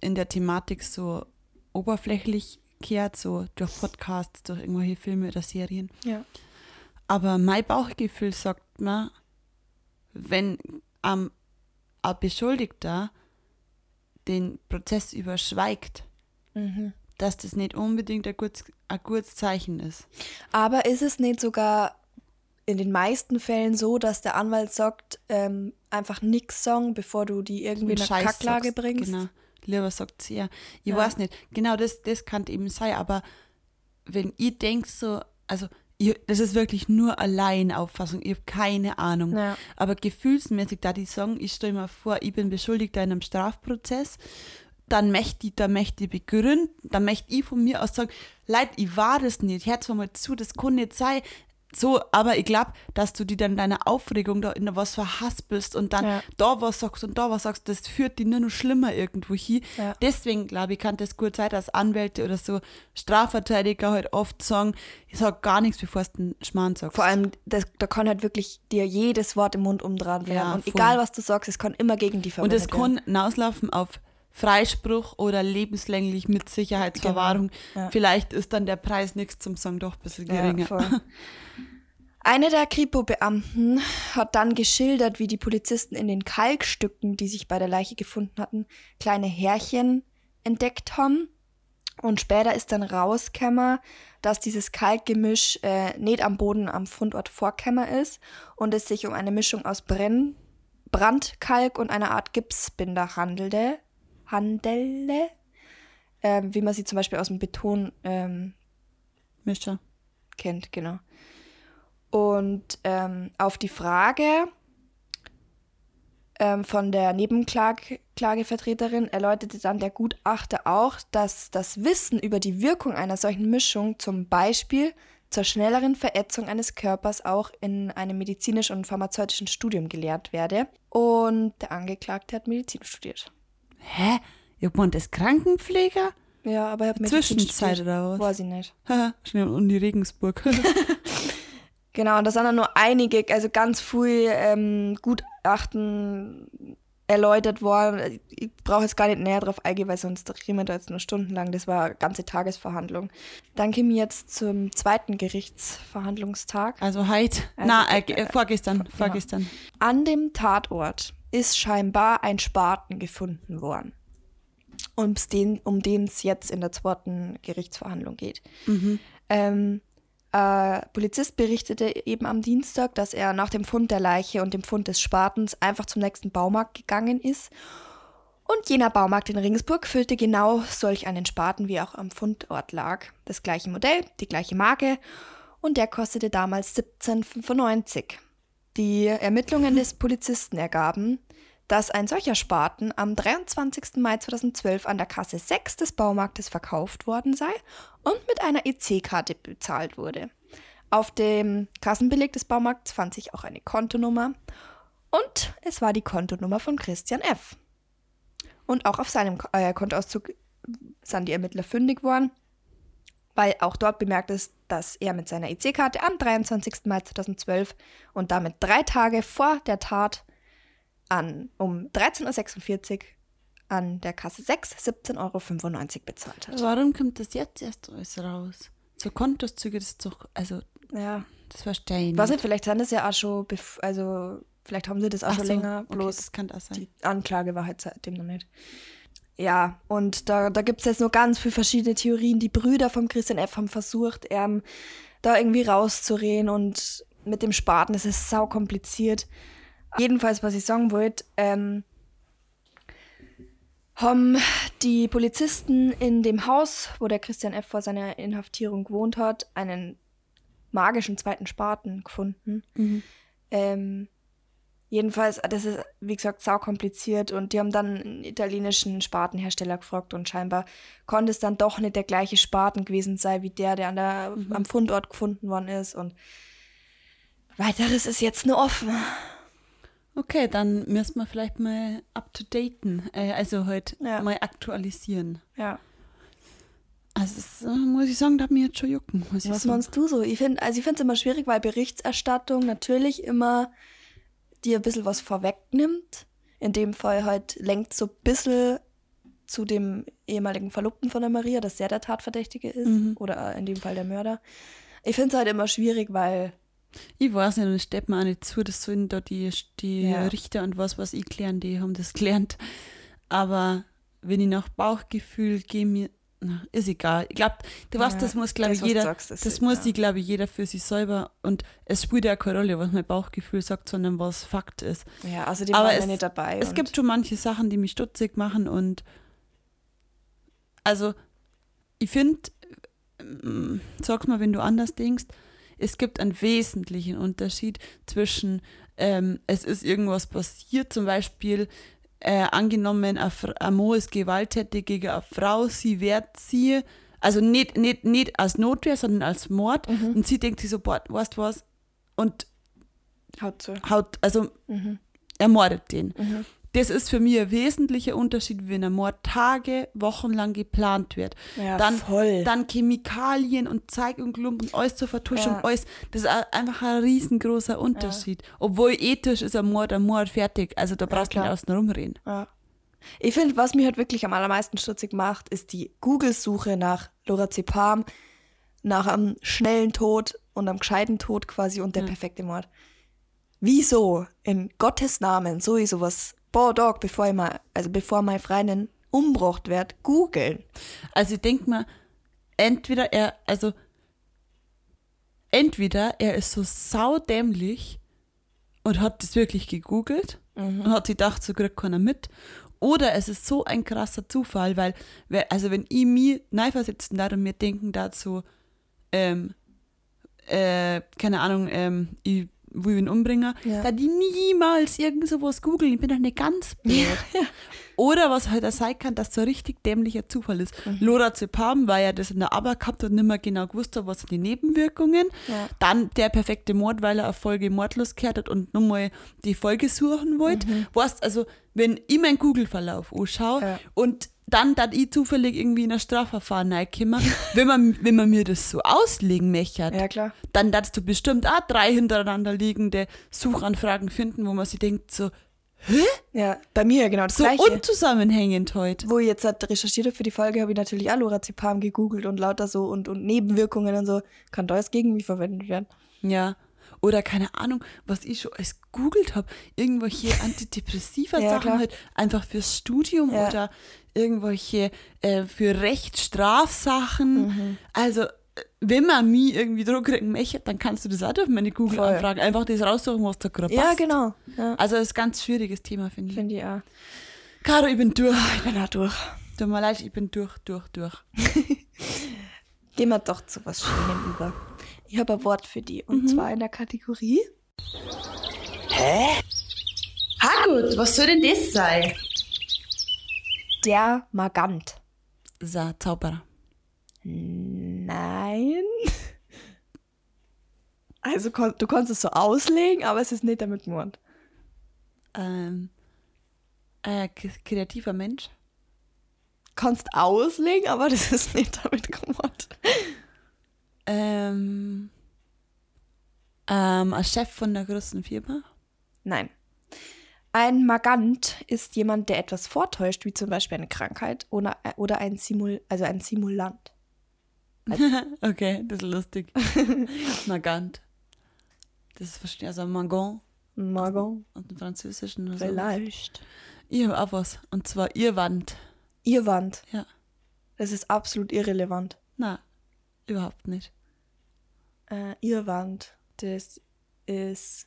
in der Thematik so oberflächlich gehört, so durch Podcasts, durch irgendwelche Filme oder Serien. Ja. Aber mein Bauchgefühl sagt mir, wenn am ein Beschuldigter den Prozess überschweigt, dass das nicht unbedingt ein gutes, ein gutes Zeichen ist. Aber ist es nicht sogar in den meisten Fällen so, dass der Anwalt sagt, ähm, einfach nix sagen, bevor du die irgendwie in eine Kacklage sagst, bringst? Genau. lieber sagt sie ja. Ich Ja. weiß nicht, genau das, das kann eben sein, aber wenn ich denke so, also ich, das ist wirklich nur Alleinauffassung, ich habe keine Ahnung. Ja. Aber gefühlsmäßig, da die sagen, ich stelle mir vor, ich bin Beschuldigter in einem Strafprozess, dann möchte ich, dann möchte ich begründen, dann möchte ich von mir aus sagen, Leute, ich war das nicht, hört mal zu, das kann nicht sein. So, aber ich glaube, dass du die dann deine Aufregung da in was verhaspelst und dann Ja. da was sagst und da was sagst, das führt die nur noch schlimmer irgendwo hin. Ja. Deswegen, glaube ich, kann das gut sein, dass Anwälte oder so Strafverteidiger halt oft sagen, ich sag gar nichts, bevor du den Schmarrn sagst. Vor allem, das, da kann halt wirklich dir jedes Wort im Mund umdrehen werden. Ja, und voll. egal, was du sagst, es kann immer gegen die Und verwendet es kann hinauslaufen auf Freispruch oder lebenslänglich mit Sicherheitsverwahrung. Genau, ja. Vielleicht ist dann der Preis nichts zum Sagen doch ein bisschen Ja, geringer. voll. Eine der Kripo-Beamten hat dann geschildert, wie die Polizisten in den Kalkstücken, die sich bei der Leiche gefunden hatten, kleine Härchen entdeckt haben. Und später ist dann rausgekommen, dass dieses Kalkgemisch äh, nicht am Boden am Fundort vorgekommen ist und es sich um eine Mischung aus Brenn Brandkalk und einer Art Gipsbinder handelte, handelte ähm, wie man sie zum Beispiel aus dem Beton ähm, Mischer. kennt, genau. Und ähm, auf die Frage ähm, von der Nebenklagevertreterin erläuterte dann der Gutachter auch, dass das Wissen über die Wirkung einer solchen Mischung zum Beispiel zur schnelleren Verätzung eines Körpers auch in einem medizinischen und pharmazeutischen Studium gelehrt werde. Und der Angeklagte hat Medizin studiert. Hä? Ihr meint das Krankenpfleger? Ja, aber er hat Medizin Zwischenzeit oder was? Weiß ich nicht. Haha, Schnell um die Regensburg. Genau, und da sind dann nur einige, also ganz viel ähm, Gutachten erläutert worden. Ich brauche jetzt gar nicht näher drauf eingehen, weil sonst reden wir da jetzt nur stundenlang. Das war eine ganze Tagesverhandlung. Dann kämen wir jetzt zum zweiten Gerichtsverhandlungstag. Also heute. Also, Na, äh, äh, vorgestern. genau. Vorgestern. An dem Tatort ist scheinbar ein Spaten gefunden worden, um's den, um den es jetzt in der zweiten Gerichtsverhandlung geht. Ähm, äh, Polizist berichtete eben am Dienstag, dass er nach dem Fund der Leiche und dem Fund des Spatens einfach zum nächsten Baumarkt gegangen ist. Und jener Baumarkt in Regensburg füllte genau solch einen Spaten, wie auch am Fundort lag. Das gleiche Modell, die gleiche Marke und der kostete damals 17,95. Die Ermittlungen des Polizisten ergaben, dass ein solcher Spaten am 23. Mai 2012 an der Kasse 6 des Baumarktes verkauft worden sei und mit einer EC-Karte bezahlt wurde. Auf dem Kassenbeleg des Baumarkts fand sich auch eine Kontonummer und es war die Kontonummer von Christian F. Und auch auf seinem äh, Kontoauszug sind die Ermittler fündig worden, weil auch dort bemerkt ist, dass er mit seiner EC-Karte am 23. Mai 2012 und damit drei Tage vor der Tat an um 13.46 Uhr an der Kasse 6 17,95 Euro bezahlt hat. Warum kommt das jetzt erst alles raus? So Kontozüge, das ist doch, also, Ja. das verstehe ich nicht. Was nicht, vielleicht sind das ja auch schon, also vielleicht haben sie das auch Ach schon so, länger, okay, bloß das kann auch sein. die Anklage war halt seitdem noch nicht. Ja, und da, da gibt es jetzt noch ganz viele verschiedene Theorien. Die Brüder von Christian F. haben versucht, ähm, da irgendwie rauszureden und mit dem Spaten, ist sau kompliziert. Jedenfalls, was ich sagen wollte, ähm, haben die Polizisten in dem Haus, wo der Christian F. vor seiner Inhaftierung gewohnt hat, einen magischen zweiten Spaten gefunden. Ähm, jedenfalls, das ist, wie gesagt, sau kompliziert und die haben dann einen italienischen Spatenhersteller gefragt und scheinbar konnte es dann doch nicht der gleiche Spaten gewesen sein, wie der, der an der, am Fundort gefunden worden ist und weiteres ist jetzt nur offen. Okay, dann müssen wir vielleicht mal up to daten, äh, also halt Ja. mal aktualisieren. Ja. Also, das, äh, muss ich sagen, da hat mir jetzt schon jucken. Was meinst du so? Ich finde, also ich finde es immer schwierig, weil Berichterstattung natürlich immer dir ein bisschen was vorwegnimmt. In dem Fall halt lenkt so ein bisschen zu dem ehemaligen Verlobten von der Maria, dass der der Tatverdächtige ist. Oder in dem Fall der Mörder. Ich finde es halt immer schwierig, weil Ich weiß nicht, und es steht mir auch nicht zu, das sollen da die, die Ja. Richter und was, was ich klären, die haben das gelernt. Aber wenn ich nach Bauchgefühl gehe, mir, na, ist egal. Ich glaube, du weißt, Ja, das muss, glaube das, ich, jeder, sagst, das egal. muss ich, glaube ich, jeder für sich selber. Und es spielt ja keine Rolle, was mein Bauchgefühl sagt, sondern was Fakt ist. ja, außerdem Aber waren es- nicht dabei. Es gibt schon manche Sachen, die mich stutzig machen und Also, ich finde, sag mal, wenn du anders denkst, es gibt einen wesentlichen Unterschied zwischen, ähm, es ist irgendwas passiert, zum Beispiel, äh, angenommen, ein, Mann ist gewalttätig gegen eine Frau, sie wehrt sie, also nicht, nicht, nicht als Notwehr, sondern als Mord, Mhm. und sie denkt sich so, boah, weißt du was, und Haut zu. haut, also Mhm. ermordet den. Das ist für mich ein wesentlicher Unterschied, wenn ein Mord Tage, Wochenlang geplant wird. Ja, dann, voll. dann Chemikalien und Zeug und Klump und alles zur Vertuschung, Ja. alles. Das ist ein- einfach ein riesengroßer Unterschied. Obwohl ethisch ist ein Mord ein Mord fertig. Also da brauchst du nicht außen rumreden. Ja. Ich finde, was mich halt wirklich am allermeisten stutzig macht, ist die Google-Suche nach Lorazepam, nach einem schnellen Tod und einem gescheiten Tod quasi und der perfekte Mord. Wieso in Gottes Namen sowieso was, boah, Dog, bevor ich mal, also bevor mein Freundin umgebracht wird, googeln. Also ich denke mal, entweder er, also entweder er ist so saudämlich und hat das wirklich gegoogelt und hat sich gedacht, so kriegt keiner mit. Oder es ist so ein krasser Zufall, weil, also wenn ich mich neiversetzen darf und mir denken dazu, ähm, äh, keine Ahnung, ähm, ich will ihn umbringen, Ja. da die niemals irgend sowas googeln. Ich bin doch nicht ganz blöd. Oder was halt auch sein kann, dass so ein richtig dämlicher Zufall ist. Mhm. Lorazepam, weil er das in der Arbeit gehabt hat und nicht mehr genau gewusst hat, was sind die Nebenwirkungen. Ja. Dann der perfekte Mord, weil er eine Folge mordlos gehört hat und nochmal die Folge suchen wollte. Weißt, also, wenn ich meinen Google-Verlauf anschaue Mhm. Ja. und dann, dass ich zufällig irgendwie in ein Strafverfahren reinkomme, wenn man, wenn man mir das so auslegen möchte, Ja, klar. dann darfst du bestimmt auch drei hintereinander liegende Suchanfragen finden, wo man sich denkt, so, Ja, bei mir genau das so Gleiche. unzusammenhängend heute. Wo ich jetzt halt recherchiert habe für die Folge, habe ich natürlich auch Lorazepam gegoogelt und lauter so und, und Nebenwirkungen und so. Kann da jetzt gegen mich verwendet werden. Ja. Oder keine Ahnung, was ich schon als googelt habe, irgendwelche antidepressiva Ja, Sachen klar. halt einfach fürs Studium Ja. oder irgendwelche äh, für Rechtsstrafsachen. Mhm. Also, wenn man mich irgendwie Druck kriegen möchte, dann kannst du das auch auf meine Google-Anfragen einfach das raussuchen, was da gerade Ja, passt. genau. Ja, Also, das ist ein ganz schwieriges Thema, finde ich. finde ich auch. Caro, ich bin durch. Ich bin da durch. Tut mir leid, ich bin durch, durch, durch. Gehen wir doch zu was Schönem über. Ich habe ein Wort für die und zwar in der Kategorie Ah gut, was soll denn das sein? der Magant. So, Zauberer. Nein. Also kon du kannst es so auslegen, aber es ist nicht damit gemeint. Ähm, äh, kreativer Mensch. Kannst auslegen, aber das ist nicht damit gemeint. Ähm, ähm, ein Chef von einer großen Firma. Nein. Ein Magant ist jemand, der etwas vortäuscht, wie zum Beispiel eine Krankheit oder, oder ein, Simul also ein Simulant. okay, das ist lustig. Magant. Das ist verstehe, also Magon Magon. und dem Französischen. Oder so. Vielleicht. Ich habe auch was. Und zwar ihr Wand. Ihr Wand. Ja. Das ist absolut irrelevant. Na, überhaupt nicht. Äh, ihr Wand. Das ist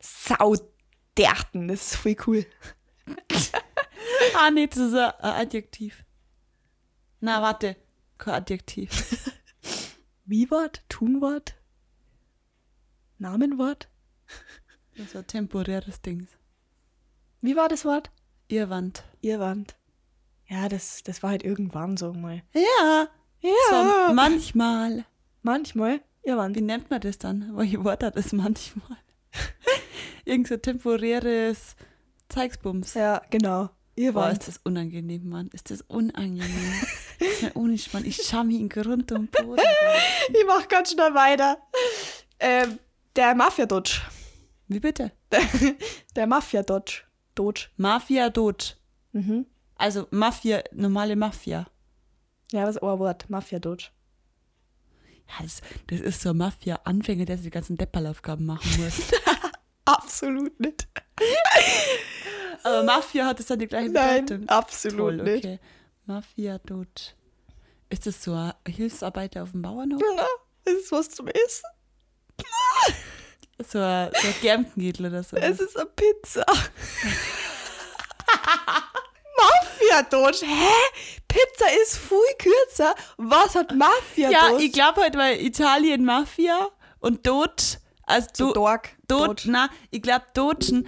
sauderten. Das ist voll cool. ah, nee, das ist ein, Adjektiv. Na, warte. Kein Adjektiv. Wie-Wort? Tunwort? Namenwort? Das ist ein temporäres Ding. Wie war das Wort? Ihr Wand. Ihr Wand. Ja, das, das war halt irgendwann so mal. Ja. Ja. So, manchmal. Manchmal. Ihr Wand. Wie nennt man das dann? Welche Wort hat das manchmal? Irgend so temporäres Zeigsbums. Ja, genau. Ihr Boah, ist das unangenehm, Mann. Ist das unangenehm. ja, ohne Spann. Ich scham ihn Grund und Boden. Ich mach ganz schnell weiter. Ähm, der Mafia-Dodge. Wie bitte? Der Mafia-Dodge. Dodge. Mafia Doge. Mhm. Also Mafia, normale Mafia. Ja, was ist ein Wort? Mafia-Dodge. Ja, das, das ist so Mafia-Anfänger, der die ganzen Deppalaufgaben machen muss. Absolut nicht. Aber Mafia hat es dann die gleiche Nein, Bedeutung. absolut Toll, nicht. okay. Mafia Doge. Ist das so ein Hilfsarbeiter auf dem Bauernhof? Ja, das ist was zum Essen. So ein, so ein Germknädel oder so. Es ist eine Pizza. Mafia Pizza-Dutsch. Hä? Pizza ist viel kürzer. Was hat Mafia Ja, ich glaube halt, weil Italien Mafia und Dutsch, also So du, Dork. Dutsch, na, ich glaube Dutschen,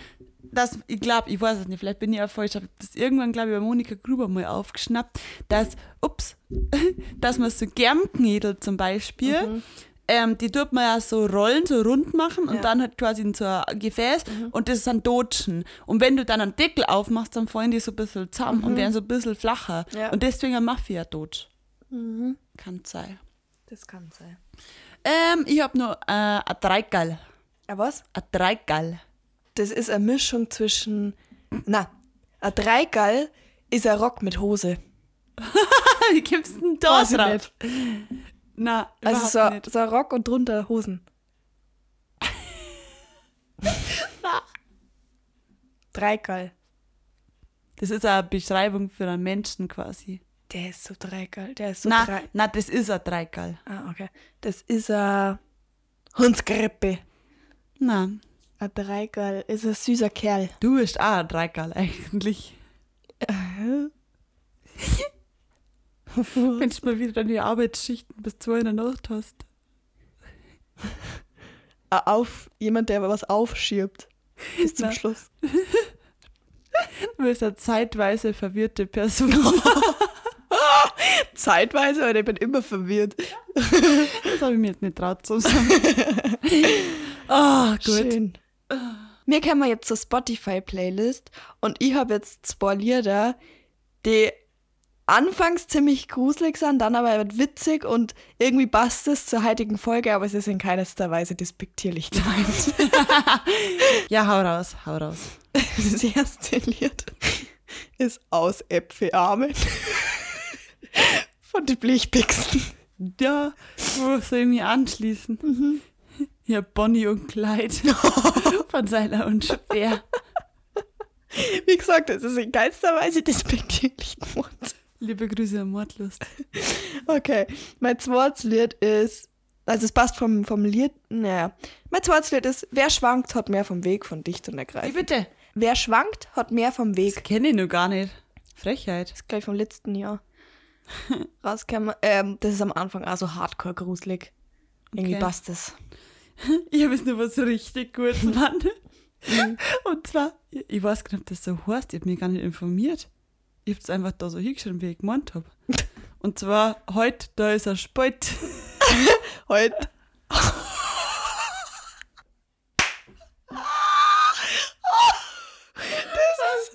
das, ich glaube, ich weiß es nicht, vielleicht bin ich auch falsch, aber das irgendwann, glaube ich, bei Monika Gruber mal aufgeschnappt, dass, ups, dass man so Germknädel zum Beispiel, ähm, die tut man ja so rollen, so rund machen und Ja. dann halt quasi in so ein Gefäß und das sind Dotschen. Und wenn du dann einen Deckel aufmachst, dann fallen die so ein bisschen zusammen und werden so ein bisschen flacher. Ja. Und deswegen ein Mafia-Dotsch. Kann sein. Das kann sein. Ähm, ich hab noch äh, ein Dreigal. Ja, was? Ein Dreigal. Das ist eine Mischung zwischen. Na, ein Dreigall ist ein Rock mit Hose. Wie gibst du denn da Weiß drauf? Na, Also nicht. so ein Rock und drunter Hosen. Dreigall. Das ist eine Beschreibung für einen Menschen quasi. Der ist so Dreigall. Der ist so Na, drei. na, das ist ein Dreigal. Ah, okay. Das ist ein Hundskrippe. Na, Ein Dreigall ist ein süßer Kerl. du bist auch ein Dreigal eigentlich. Wenn du mal wieder deine Arbeitsschichten bis zwei in der Nacht hast. Ein Auf, jemand, der was aufschiebt. Bis zum Na. Schluss. Du bist eine zeitweise verwirrte Person. Zeitweise, aber ich bin immer verwirrt. Das habe ich mir jetzt nicht traut zu sagen. Ah, gut. Schön. Mir kommen wir jetzt zur Spotify-Playlist und ich habe jetzt zwei Lieder, die anfangs ziemlich gruselig sind, dann aber witzig und irgendwie passt es zur heutigen Folge, aber es ist in keinster Weise despektierlich gemeint. Ja, hau raus, hau raus. Das erste Lied ist aus Äpfelarmen von den Blechpixen. Ja, wo soll ich mich anschließen? Ja, Bonnie und Clyde von Seiler und Speer. Wie gesagt, es ist in keinster Weise despektierlich gemeint. Liebe Grüße an Mordlust. Okay, mein zweites Lied ist, also es passt vom, vom Lied, naja. Mein zweites Lied ist, wer schwankt, hat mehr vom Weg von dicht und Wie ergreifend. bitte? Wer schwankt, hat mehr vom Weg. Das kenne ich noch gar nicht. Frechheit. Das ist gleich vom letzten Jahr. Rausgekommen. Ähm, das ist am Anfang auch so hardcore gruselig. Irgendwie Okay. passt es. Ich habe jetzt noch was richtig Gutes, Mann. Und zwar, ich ich weiß gar nicht, ob das so heißt, ich habe mich gar nicht informiert. Ich habe es einfach da so hingeschrieben, wie ich gemeint habe. Und zwar, heute, da ist ein Spalt. Heute.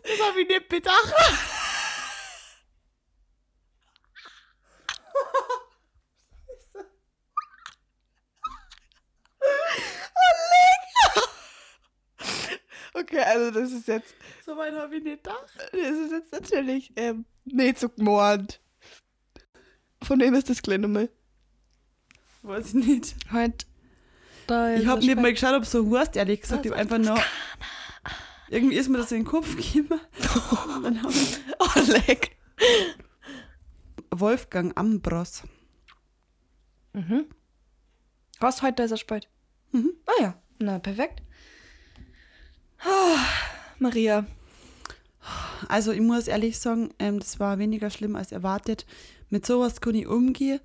Das habe ich nicht bedacht. Okay, also das ist jetzt, So weit habe ich nicht gedacht. das ist jetzt natürlich ähm, nicht so gemordet. Von wem ist das gleich nochmal? Weiß ich nicht. Ist Ich habe nicht mal geschaut, ob es so heißt, ehrlich gesagt. Ich habe einfach nur. Irgendwie ist mir das in den Kopf gekommen. Und dann habe ich Oh, leck. Wolfgang Ambros. Was, heute ist er spät? Mhm. Ah ja, na perfekt. Ah, Maria, Also ich muss ehrlich sagen, ähm, das war weniger schlimm als erwartet. Mit sowas kann ich umgehen.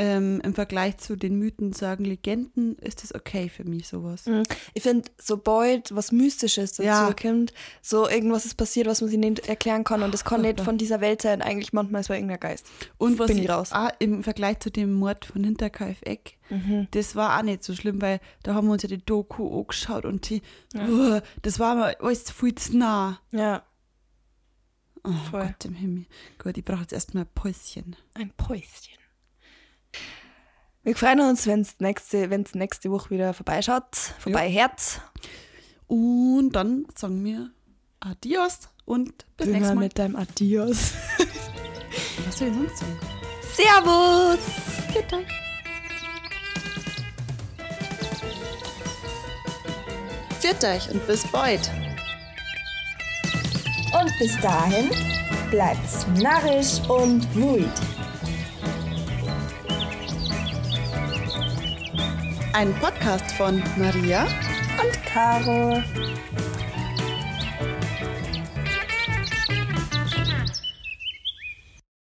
Ähm, Im Vergleich zu den Mythen, sagen Legenden, ist das okay für mich, sowas. Mhm. ich finde, sobald was Mystisches dazu Ja. kommt, so irgendwas ist passiert, was man sich nicht erklären kann und das kann nicht von dieser Welt sein, eigentlich manchmal ist es irgendein Geist. Und was Bin ich raus. auch im Vergleich zu dem Mord von Hinterkaifeck, das war auch nicht so schlimm, weil da haben wir uns ja die Doku angeschaut und die, uh, das war mir alles viel zu nah. Ja, Oh Voll. Gott im Himmel. Gut, ich brauche jetzt erstmal ein Päuschen. ein Päuschen. Wir freuen uns, wenn es nächste, wenn's nächste Woche wieder vorbeischaut, vorbei Herz. Und dann sagen wir Adios und bis Immer nächstes Mal. mit deinem Adios. Was soll ich sonst sagen? Servus! Geht euch. Führt euch und bis bald. Und bis dahin bleibt's narrisch und ruhig. Ein Podcast von Maria Und Caro.